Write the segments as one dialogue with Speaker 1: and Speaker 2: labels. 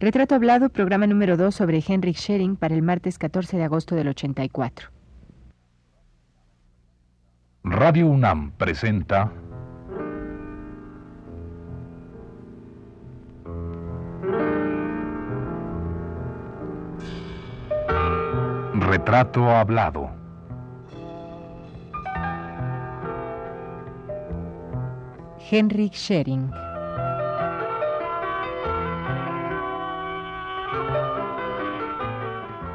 Speaker 1: Retrato Hablado, programa número 2 sobre Henrik Schering para el martes 14 de agosto del 84.
Speaker 2: Radio UNAM presenta Retrato Hablado.
Speaker 1: Henrik Schering.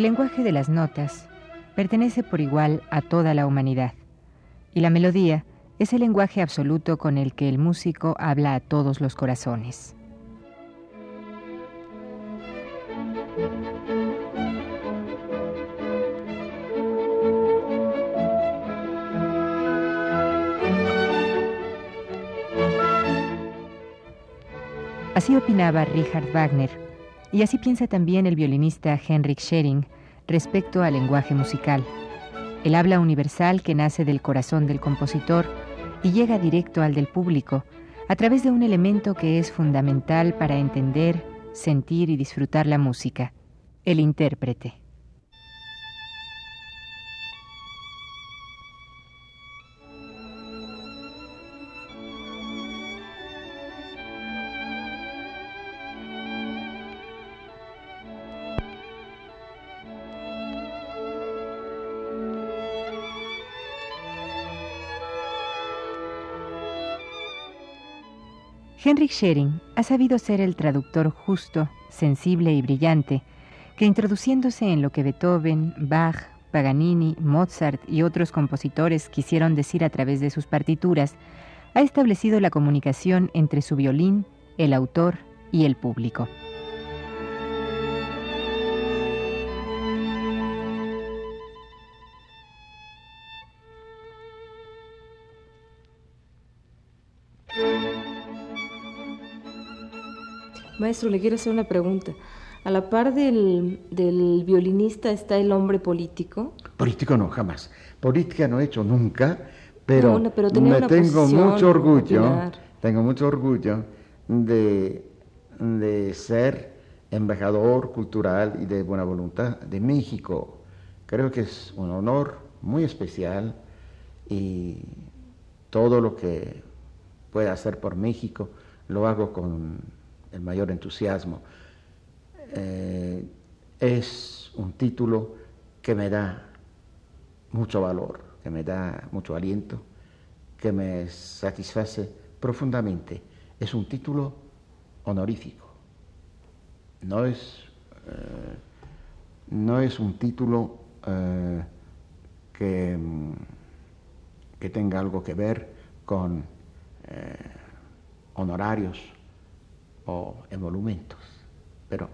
Speaker 1: El lenguaje de las notas pertenece por igual a toda la humanidad, y la melodía es el lenguaje absoluto con el que el músico habla a todos los corazones. Así opinaba Richard Wagner, y así piensa también el violinista Henrik Schering respecto al lenguaje musical. El habla universal que nace del corazón del compositor y llega directo al del público a través de un elemento que es fundamental para entender, sentir y disfrutar la música, el intérprete. Henrik Schering ha sabido ser el traductor justo, sensible y brillante, que introduciéndose en lo que Beethoven, Bach, Paganini, Mozart y otros compositores quisieron decir a través de sus partituras, ha establecido la comunicación entre su violín, el autor y el público.
Speaker 3: Maestro, le quiero hacer una pregunta. A la par del, del, violinista está el hombre político.
Speaker 4: Político no, jamás. Política no he hecho nunca, pero, no, pero me tengo mucho orgullo, popular. tengo mucho orgullo de, de ser embajador cultural y de buena voluntad de México. Creo que es un honor muy especial y todo lo que pueda hacer por México lo hago con el mayor entusiasmo. Eh, es un título que me da mucho valor, que me da mucho aliento, que me satisface profundamente. Es un título honorífico. No es, eh, no es un título eh, que, que, tenga algo que ver con honorarios o emolumentos, pero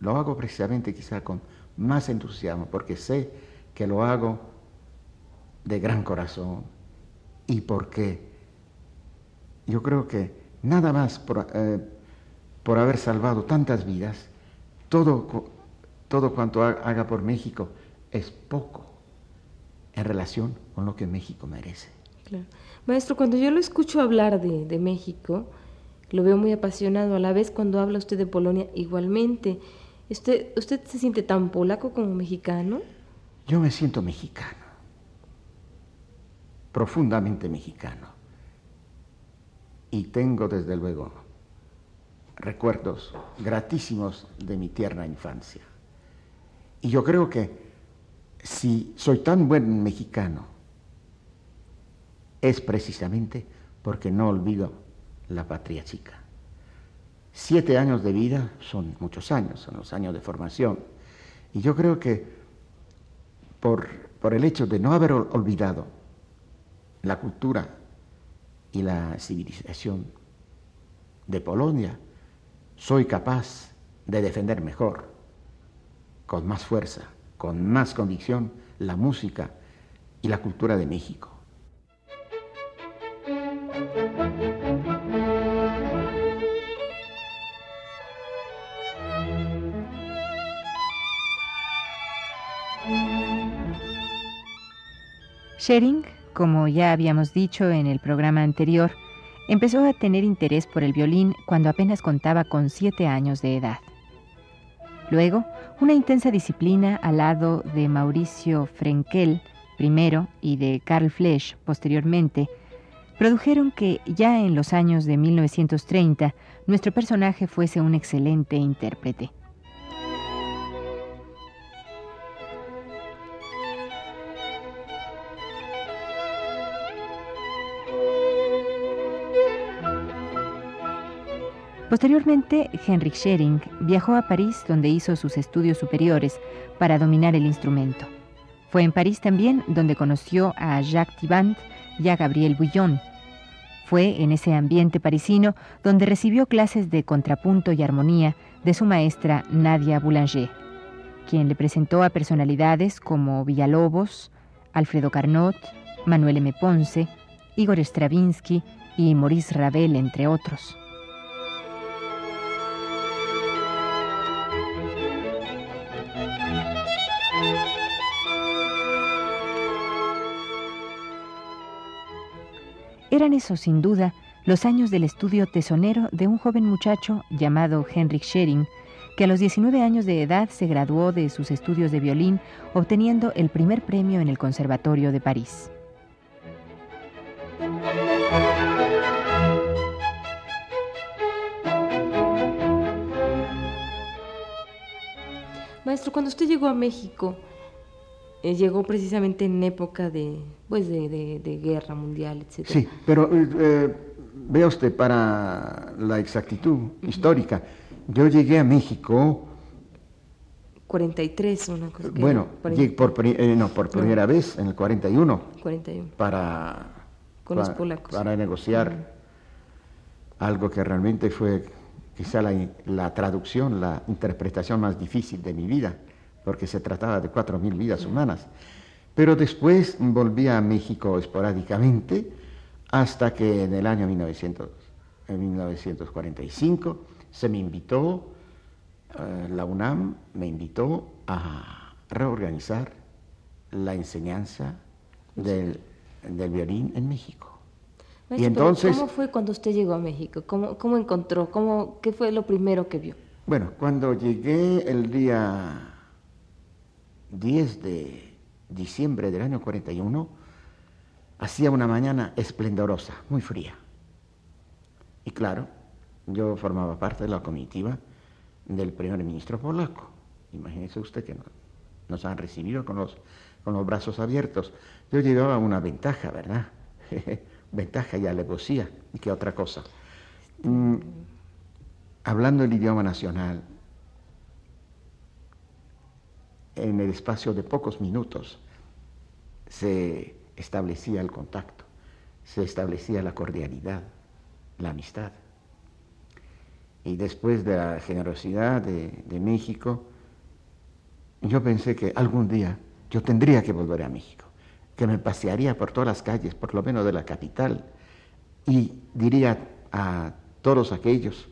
Speaker 4: lo hago precisamente quizá con más entusiasmo, porque sé que lo hago de gran corazón. Y porque yo creo que nada más por, eh, por haber salvado tantas vidas, todo, todo cuanto haga por México es poco en relación con lo que México merece.
Speaker 3: Maestro, cuando yo lo escucho hablar de, de México, lo veo muy apasionado. A la vez, cuando habla usted de Polonia, igualmente. ¿Usted, ¿Usted se siente tan polaco como mexicano?
Speaker 4: Yo me siento mexicano. Profundamente mexicano. Y tengo, desde luego, recuerdos gratísimos de mi tierna infancia. Y yo creo que si soy tan buen mexicano, es precisamente porque no olvido la patria chica. Siete años de vida son muchos años, son los años de formación. Y yo creo que por, por el hecho de no haber olvidado la cultura y la civilización de Polonia, soy capaz de defender mejor, con más fuerza, con más convicción, la música y la cultura de México.
Speaker 1: Schering, como ya habíamos dicho en el programa anterior, empezó a tener interés por el violín cuando apenas contaba con siete años de edad. Luego, una intensa disciplina al lado de Mauricio Frenkel primero y de Carl Flesch posteriormente, produjeron que ya en los años de 1930 nuestro personaje fuese un excelente intérprete. Posteriormente, Henrik Schering viajó a París donde hizo sus estudios superiores para dominar el instrumento. Fue en París también donde conoció a Jacques Thiband y a Gabriel Bouillon. Fue en ese ambiente parisino donde recibió clases de contrapunto y armonía de su maestra Nadia Boulanger, quien le presentó a personalidades como Villalobos, Alfredo Carnot, Manuel M. Ponce, Igor Stravinsky y Maurice Ravel, entre otros. Eran esos, sin duda, los años del estudio tesonero de un joven muchacho llamado Henrik Schering, que a los 19 años de edad se graduó de sus estudios de violín, obteniendo el primer premio en el Conservatorio de París.
Speaker 3: Maestro, cuando usted llegó a México, eh, llegó precisamente en época de, pues de, guerra mundial, etc.
Speaker 4: Sí, pero eh, eh, vea usted, para la exactitud histórica, yo llegué a México...
Speaker 3: 43, una cosa
Speaker 4: que Bueno, por, no, por primera vez en el 41.
Speaker 3: 41.
Speaker 4: Para,
Speaker 3: Con los polacos.
Speaker 4: Para negociar algo que realmente fue quizá la, la traducción, la interpretación más difícil de mi vida porque se trataba de cuatro mil vidas humanas. Pero después volví a México esporádicamente hasta que en el año 1945 se me invitó, eh, la UNAM me invitó a reorganizar la enseñanza del, violín en México.
Speaker 3: y entonces, ¿Cómo fue cuando usted llegó a México? ¿Cómo, cómo encontró? Cómo, ¿Qué fue lo primero que vio?
Speaker 4: Bueno, cuando llegué el día 10 de diciembre del año 41, hacía una mañana esplendorosa, muy fría. Y claro, yo formaba parte de la comitiva del primer ministro polaco. Imagínese usted que nos han recibido con los, con los brazos abiertos. Yo llevaba una ventaja, ¿verdad? ventaja y alevosía, y qué otra cosa. Mm, hablando el idioma nacional, en el espacio de pocos minutos se establecía el contacto, se establecía la cordialidad, la amistad. Y después de la generosidad de, México, yo pensé que algún día yo tendría que volver a México, que me pasearía por todas las calles, por lo menos de la capital, y diría a todos aquellos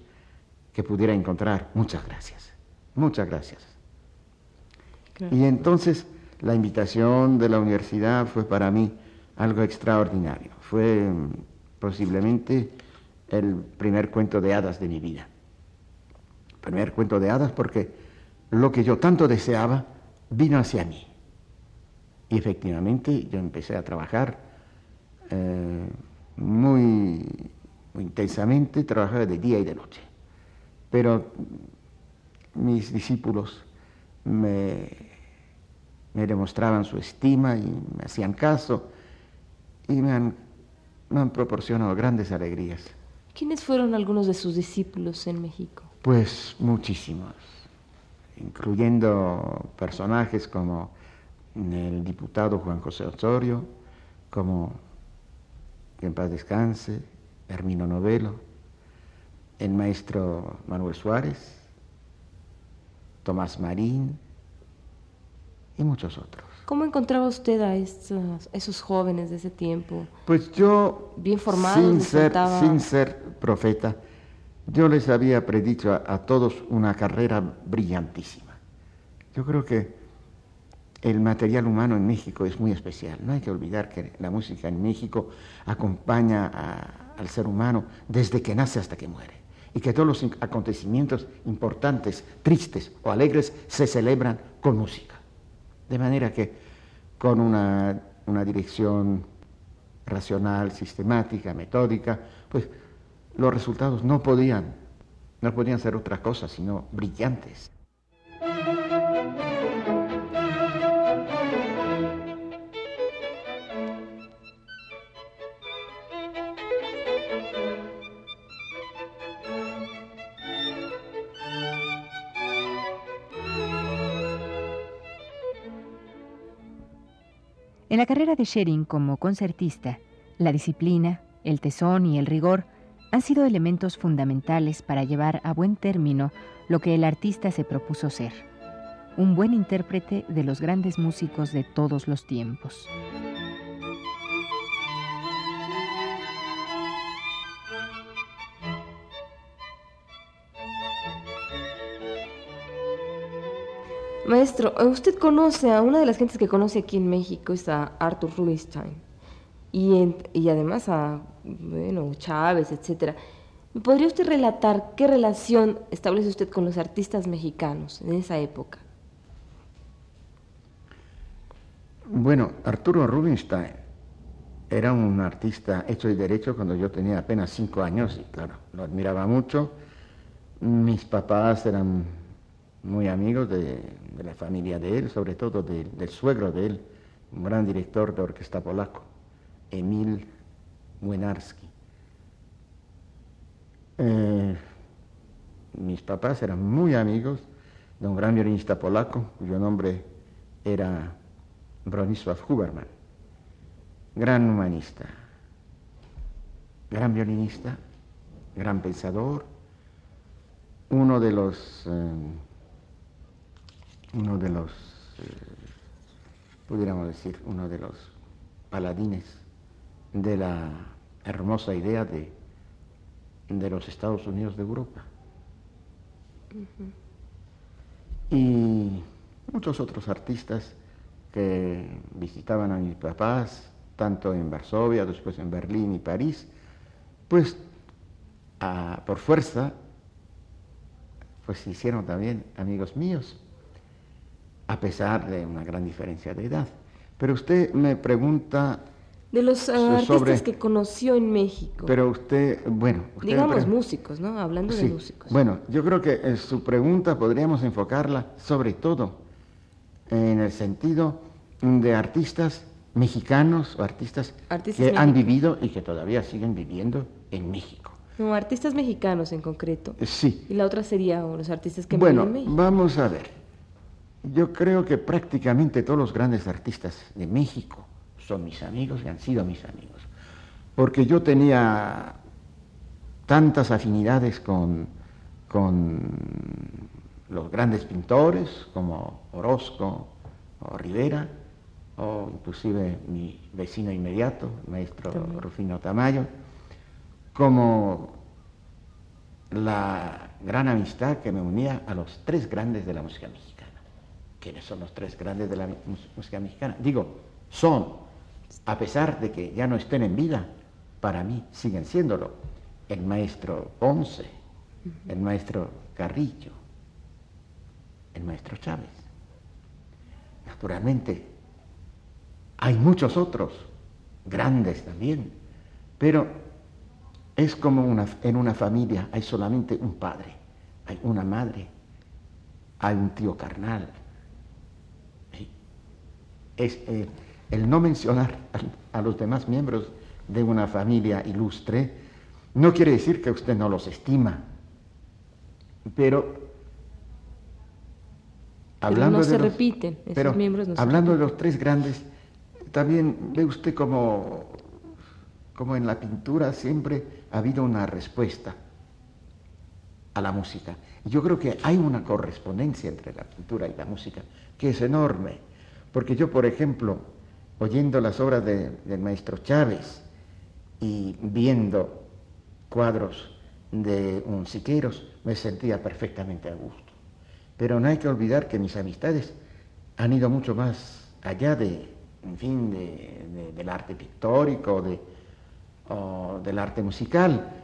Speaker 4: que pudiera encontrar, muchas gracias, muchas gracias. Y entonces la invitación de la universidad fue para mí algo extraordinario. Fue mm, posiblemente el primer cuento de hadas de mi vida. Primer cuento de hadas porque lo que yo tanto deseaba vino hacia mí. Y efectivamente yo empecé a trabajar eh, muy, muy intensamente, trabajaba de día y de noche. Pero mis discípulos me, demostraban su estima y me hacían caso y me han, me han proporcionado grandes alegrías.
Speaker 3: ¿Quiénes fueron algunos de sus discípulos en México?
Speaker 4: Pues muchísimos, incluyendo personajes como el diputado Juan José Osorio, como que en paz descanse, Hermino Novelo, el maestro Manuel Suárez, Tomás Marín y muchos otros.
Speaker 3: ¿Cómo encontraba usted a esos jóvenes de ese tiempo?
Speaker 4: Pues yo,
Speaker 3: bien formados,
Speaker 4: sin ser, sin ser profeta, yo les había predicho a, todos una carrera brillantísima. Yo creo que el material humano en México es muy especial. No hay que olvidar que la música en México acompaña al ser humano desde que nace hasta que muere. Y que todos los acontecimientos importantes, tristes o alegres se celebran con música. De manera que con una, una dirección racional, sistemática, metódica, pues los resultados no podían, no podían ser otra cosa sino brillantes.
Speaker 1: En la carrera de Schering como concertista, la disciplina, el tesón y el rigor han sido elementos fundamentales para llevar a buen término lo que el artista se propuso ser, un buen intérprete de los grandes músicos de todos los tiempos.
Speaker 3: Maestro, usted conoce a una de las gentes que conoce aquí en México, es a Arthur Rubinstein, y, y además a bueno, Chávez, etcétera. ¿Me podría usted relatar qué relación establece usted con los artistas mexicanos en esa época?
Speaker 4: Bueno, Arturo Rubinstein era un artista hecho y derecho cuando yo tenía apenas cinco años y claro, lo admiraba mucho. Mis papás eran muy amigos de, la familia de él, sobre todo del suegro de él, un gran director de orquesta polaco, Emil Młynarski. Eh, mis papás eran muy amigos de un gran violinista polaco cuyo nombre era Bronisław Huberman, gran humanista, gran violinista, gran pensador, uno de los eh, uno de los, eh, pudiéramos decir, uno de los paladines de la hermosa idea de, de los Estados Unidos de Europa. Y muchos otros artistas que visitaban a mis papás, tanto en Varsovia, después en Berlín y París, pues por fuerza, pues se hicieron también amigos míos a pesar de una gran diferencia de edad. Pero usted me pregunta...
Speaker 3: De los ah, artistas que conoció en México.
Speaker 4: Pero usted, bueno...
Speaker 3: Digamos músicos, ¿no? Hablando de músicos.
Speaker 4: Bueno, yo creo que en su pregunta podríamos enfocarla sobre todo en el sentido de artistas mexicanos o artistas, que han vivido y que todavía siguen viviendo en México.
Speaker 3: No, artistas mexicanos en concreto.
Speaker 4: Sí.
Speaker 3: Y la otra sería los artistas que
Speaker 4: bueno,
Speaker 3: viven en México.
Speaker 4: Vamos a ver. Yo creo que prácticamente todos los grandes artistas de México son mis amigos y han sido mis amigos. Porque yo tenía tantas afinidades con, con los grandes pintores como Orozco o Rivera, o inclusive mi vecino inmediato, el maestro Rufino Tamayo, como la gran amistad que me unía a los tres grandes de la música mexicana. ¿Quiénes son los tres grandes de la música mexicana? Digo, son, a pesar de que ya no estén en vida, para mí siguen siéndolo. El maestro Ponce, el maestro Carrillo, el maestro Chávez. Naturalmente, hay muchos otros, grandes también, pero es como una, en una familia hay solamente un padre, hay una madre, hay un tío carnal, es eh, el no mencionar a, los demás miembros de una familia ilustre, no quiere decir que usted no los estima, pero
Speaker 3: hablando no se repiten, esos miembros no
Speaker 4: hablando de los tres grandes, también ve usted como como en la pintura siempre ha habido una respuesta a la música. Yo creo que hay una correspondencia entre la pintura y la música que es enorme, porque yo, por ejemplo, oyendo las obras del maestro Chávez y viendo cuadros de un Siqueiros, me sentía perfectamente a gusto. Pero no hay que olvidar que mis amistades han ido mucho más allá de, en fin, del arte pictórico o del arte musical.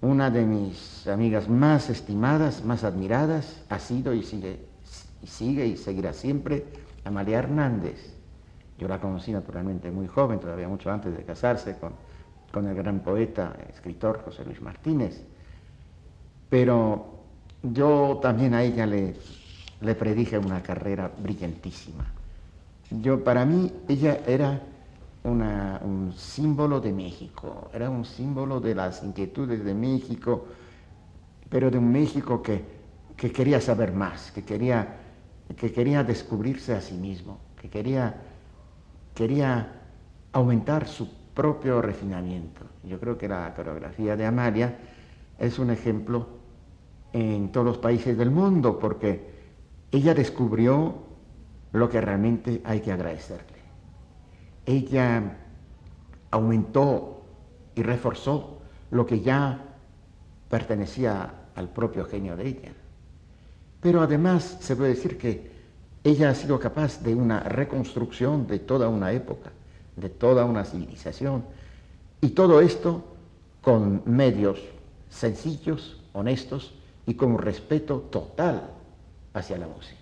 Speaker 4: Una de mis amigas más estimadas, más admiradas, ha sido y, sigue y seguirá siempre Amalia Hernández. Yo la conocí naturalmente muy joven, todavía mucho antes de casarse con, con el gran poeta, escritor José Luis Martínez. Pero yo también a ella le, le predije una carrera brillantísima. Yo, para mí, ella era un símbolo de México, era un símbolo de las inquietudes de México, pero de un México que, que quería saber más, que quería, que quería descubrirse a sí mismo, que quería, quería aumentar su propio refinamiento. Yo creo que la coreografía de Amalia es un ejemplo en todos los países del mundo, porque ella descubrió lo que realmente hay que agradecerle. Ella aumentó y reforzó lo que ya pertenecía al propio genio de ella. Pero además se puede decir que ella ha sido capaz de una reconstrucción de toda una época, de toda una civilización, y todo esto con medios sencillos, honestos y con respeto total hacia la música.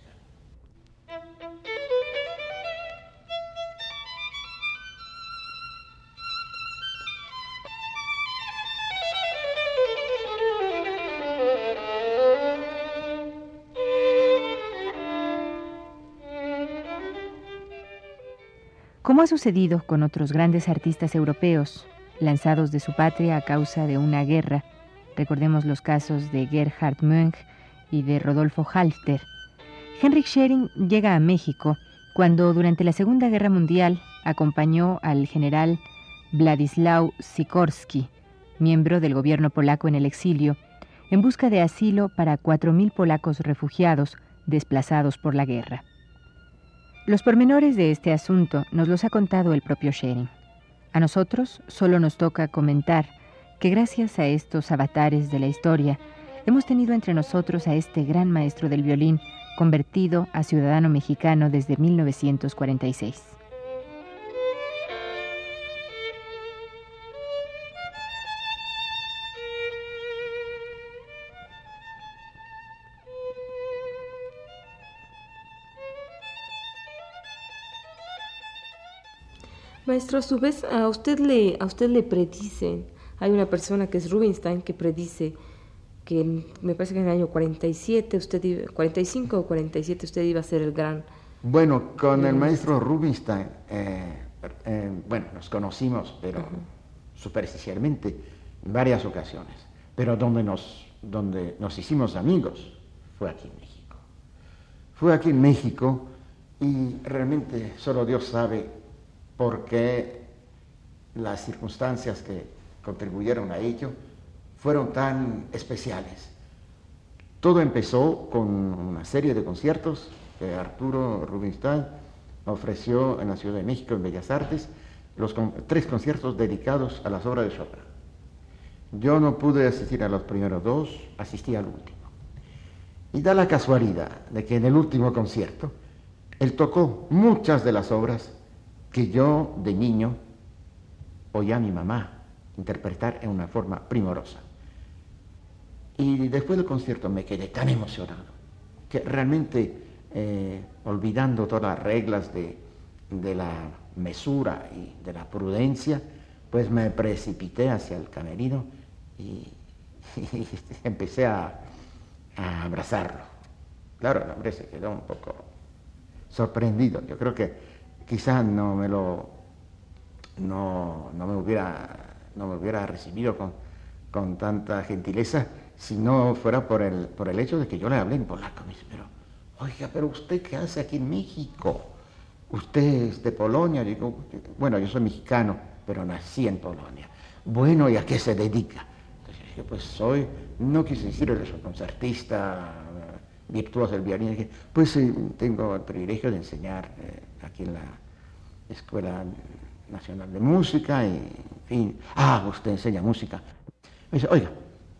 Speaker 1: Como ha sucedido con otros grandes artistas europeos, lanzados de su patria a causa de una guerra, recordemos los casos de Gerhard Mönch y de Rodolfo Halfter, Henrik Schering llega a México cuando durante la Segunda Guerra Mundial acompañó al general Władysław Sikorski, miembro del gobierno polaco en el exilio, en busca de asilo para 4.000 polacos refugiados desplazados por la guerra. Los pormenores de este asunto nos los ha contado el propio Schering. A nosotros solo nos toca comentar que gracias a estos avatares de la historia, hemos tenido entre nosotros a este gran maestro del violín, convertido a ciudadano mexicano desde 1946.
Speaker 3: Maestro, a su vez, a usted le, a usted le predicen, hay una persona que es Rubinstein que predice que me parece que en el año 47, usted 45 o 47, usted iba a ser el gran...
Speaker 4: Bueno, con el maestro Rubinstein, eh, eh, bueno, nos conocimos, pero superficialmente, en varias ocasiones, pero donde nos, donde nos hicimos amigos fue aquí en México. Fue aquí en México y realmente solo Dios sabe porque las circunstancias que contribuyeron a ello fueron tan especiales. Todo empezó con una serie de conciertos que Arturo Rubinstein ofreció en la Ciudad de México, en Bellas Artes, los tres conciertos dedicados a las obras de Chopin. Yo no pude asistir a los primeros dos, asistí al último. Y da la casualidad de que en el último concierto él tocó muchas de las obras que yo de niño oía a mi mamá interpretar en una forma primorosa. Y después del concierto me quedé tan emocionado que realmente, eh, olvidando todas las reglas de, la mesura y de la prudencia, pues me precipité hacia el camerino y, empecé a, a, abrazarlo. Claro, el hombre se quedó un poco sorprendido. Yo creo que quizás no me lo no, me hubiera no me hubiera recibido con, con, tanta gentileza si no fuera por el, por el hecho de que yo le hablé en polaco. Me dice, pero, oiga, pero usted qué hace aquí en México? Usted es de Polonia. Digo, bueno, yo soy mexicano, pero nací en Polonia. bueno, ¿y a qué se dedica? Entonces dije, pues soy, no quise decir, soy concertista, virtuoso del violín. Pues tengo el privilegio de enseñar eh, aquí en la Escuela Nacional de Música y, en fin, ah, usted enseña música. Me dice, oiga,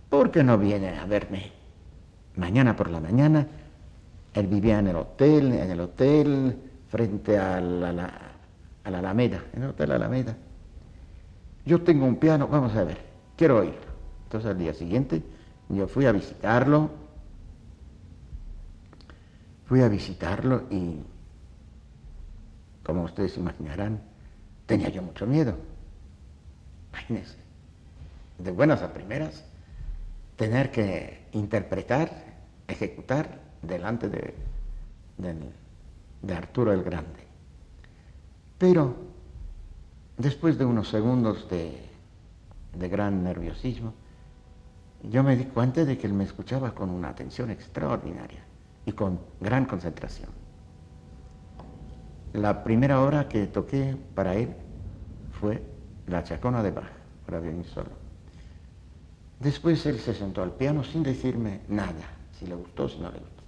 Speaker 4: ¿por qué no viene a verme mañana por la mañana? Él vivía en el hotel, en el hotel, frente a la, a la Alameda, en el Hotel Alameda. Yo tengo un piano, vamos a ver, quiero oírlo. Entonces al día siguiente yo fui a visitarlo, fui a visitarlo y, como ustedes imaginarán, tenía yo mucho miedo. Imagínense, de buenas a primeras, tener que interpretar, ejecutar delante de, de, Arturo el Grande. Pero después de unos segundos de, de gran nerviosismo, yo me di cuenta de que él me escuchaba con una atención extraordinaria y con gran concentración. La primera hora que toqué para él fue la chacona de Bach, para violín solo. Después él se sentó al piano sin decirme nada, si le gustó, si no le gustó.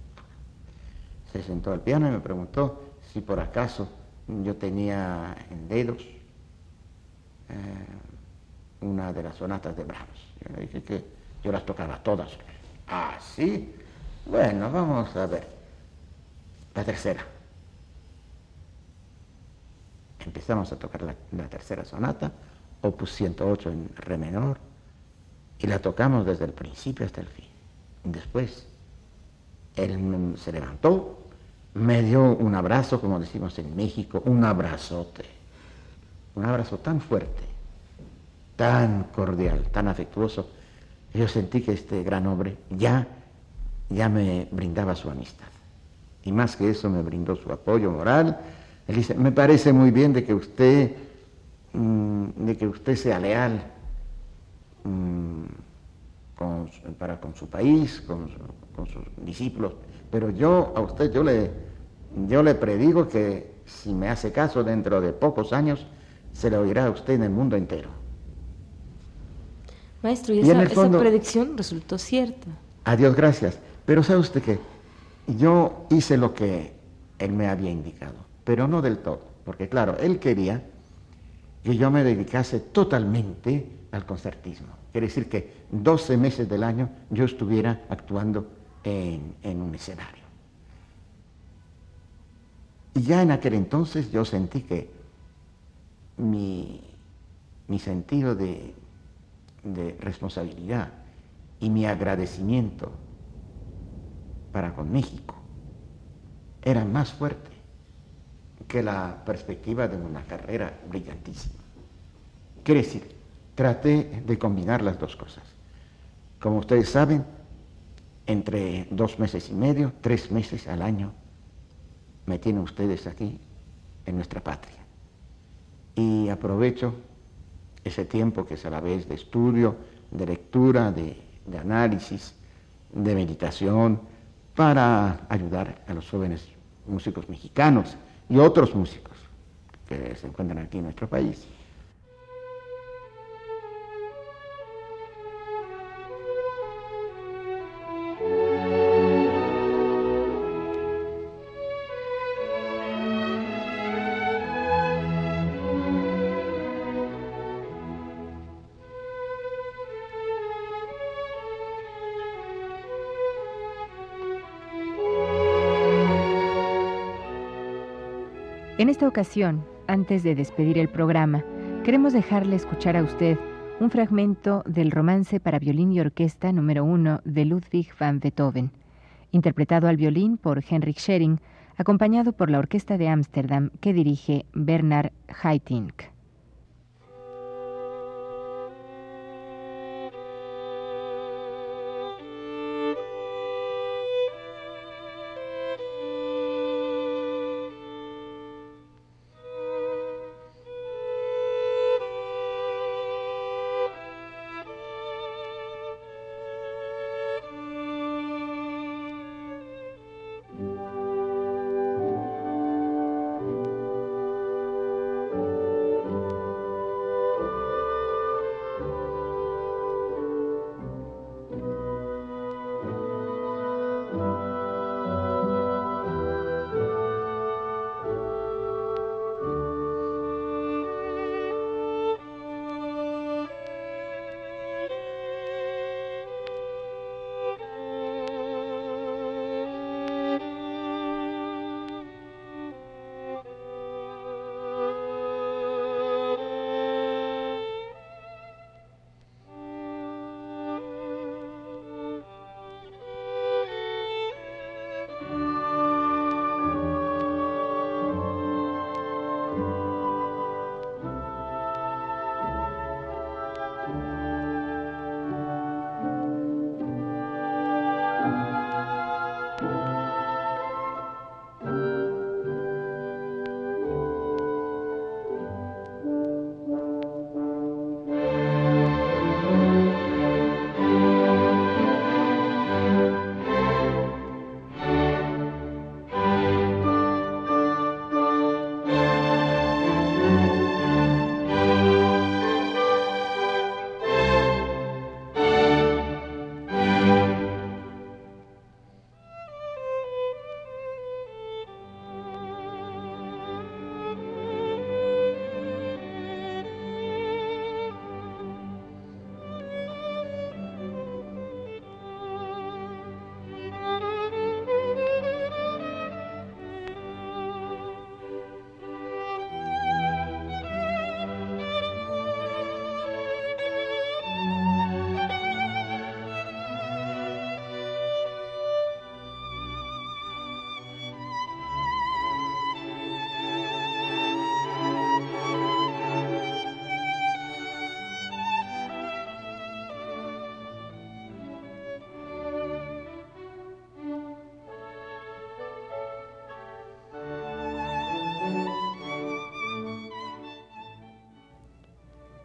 Speaker 4: Se sentó al piano y me preguntó si por acaso yo tenía en dedos eh, una de las sonatas de Brahms. Yo le dije que yo las tocaba todas. Ah, sí. Bueno, vamos a ver. La tercera. Empezamos a tocar la, tercera sonata, opus 108 en re menor, y la tocamos desde el principio hasta el fin. Después, él se levantó, me dio un abrazo, como decimos en México, un abrazote, un abrazo tan fuerte, tan cordial, tan afectuoso. Yo sentí que este gran hombre ya ya me brindaba su amistad. Y más que eso me brindó su apoyo moral. Él dice, me parece muy bien de que usted, mm, de que usted sea leal mm, para con su país, con, sus discípulos, pero yo a usted, yo le, yo le predigo que si me hace caso dentro de pocos años, se le oirá a usted en el mundo entero.
Speaker 3: Maestro, y, esa, esa predicción resultó cierta.
Speaker 4: Adiós, gracias. Pero sabe usted que yo hice lo que él me había indicado, pero no del todo, porque claro, él quería que yo me dedicase totalmente al concertismo. Quiere decir que 12 meses del año yo estuviera actuando en, un escenario. Y ya en aquel entonces yo sentí que mi, sentido de responsabilidad y mi agradecimiento para con México era más fuerte que la perspectiva de una carrera brillantísima. Quiere decir, traté de combinar las dos cosas. Como ustedes saben, entre dos meses y medio, tres meses al año, me tienen ustedes aquí en nuestra patria. Y aprovecho ese tiempo que es a la vez de estudio, de lectura, de, de análisis, de meditación, para ayudar a los jóvenes músicos mexicanos y otros músicos que se encuentran aquí en nuestro país.
Speaker 1: Ocasión, antes de despedir el programa, queremos dejarle escuchar a usted un fragmento del romance para violín y orquesta número uno de Ludwig van Beethoven, interpretado al violín por Henrik Schering, acompañado por la Orquesta de Ámsterdam que dirige Bernard Haitink.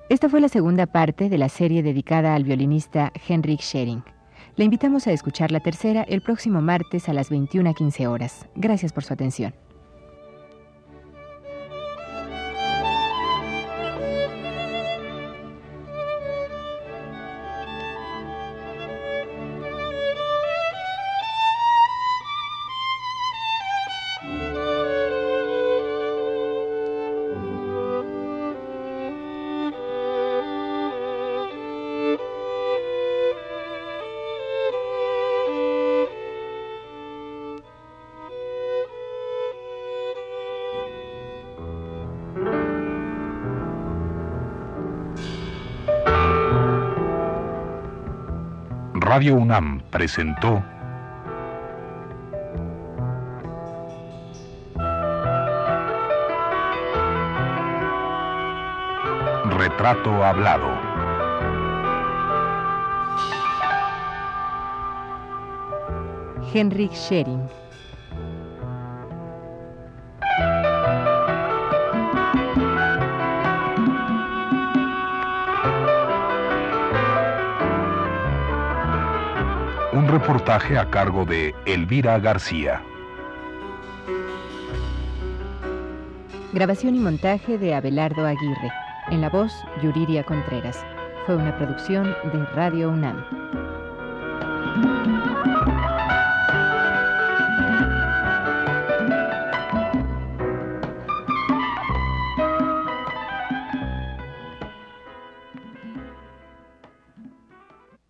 Speaker 1: Esta fue la segunda parte de la serie dedicada al violinista Henrik Schering. Le invitamos a escuchar la tercera el próximo martes a las 21.15 horas. Gracias por su atención.
Speaker 2: Radio UNAM presentó Retrato Hablado.
Speaker 1: Henrik Schering.
Speaker 2: Reportaje a cargo de Elvira García.
Speaker 1: Grabación y montaje de Abelardo Aguirre. En la voz, Yuriria Contreras. Fue una producción de Radio UNAM.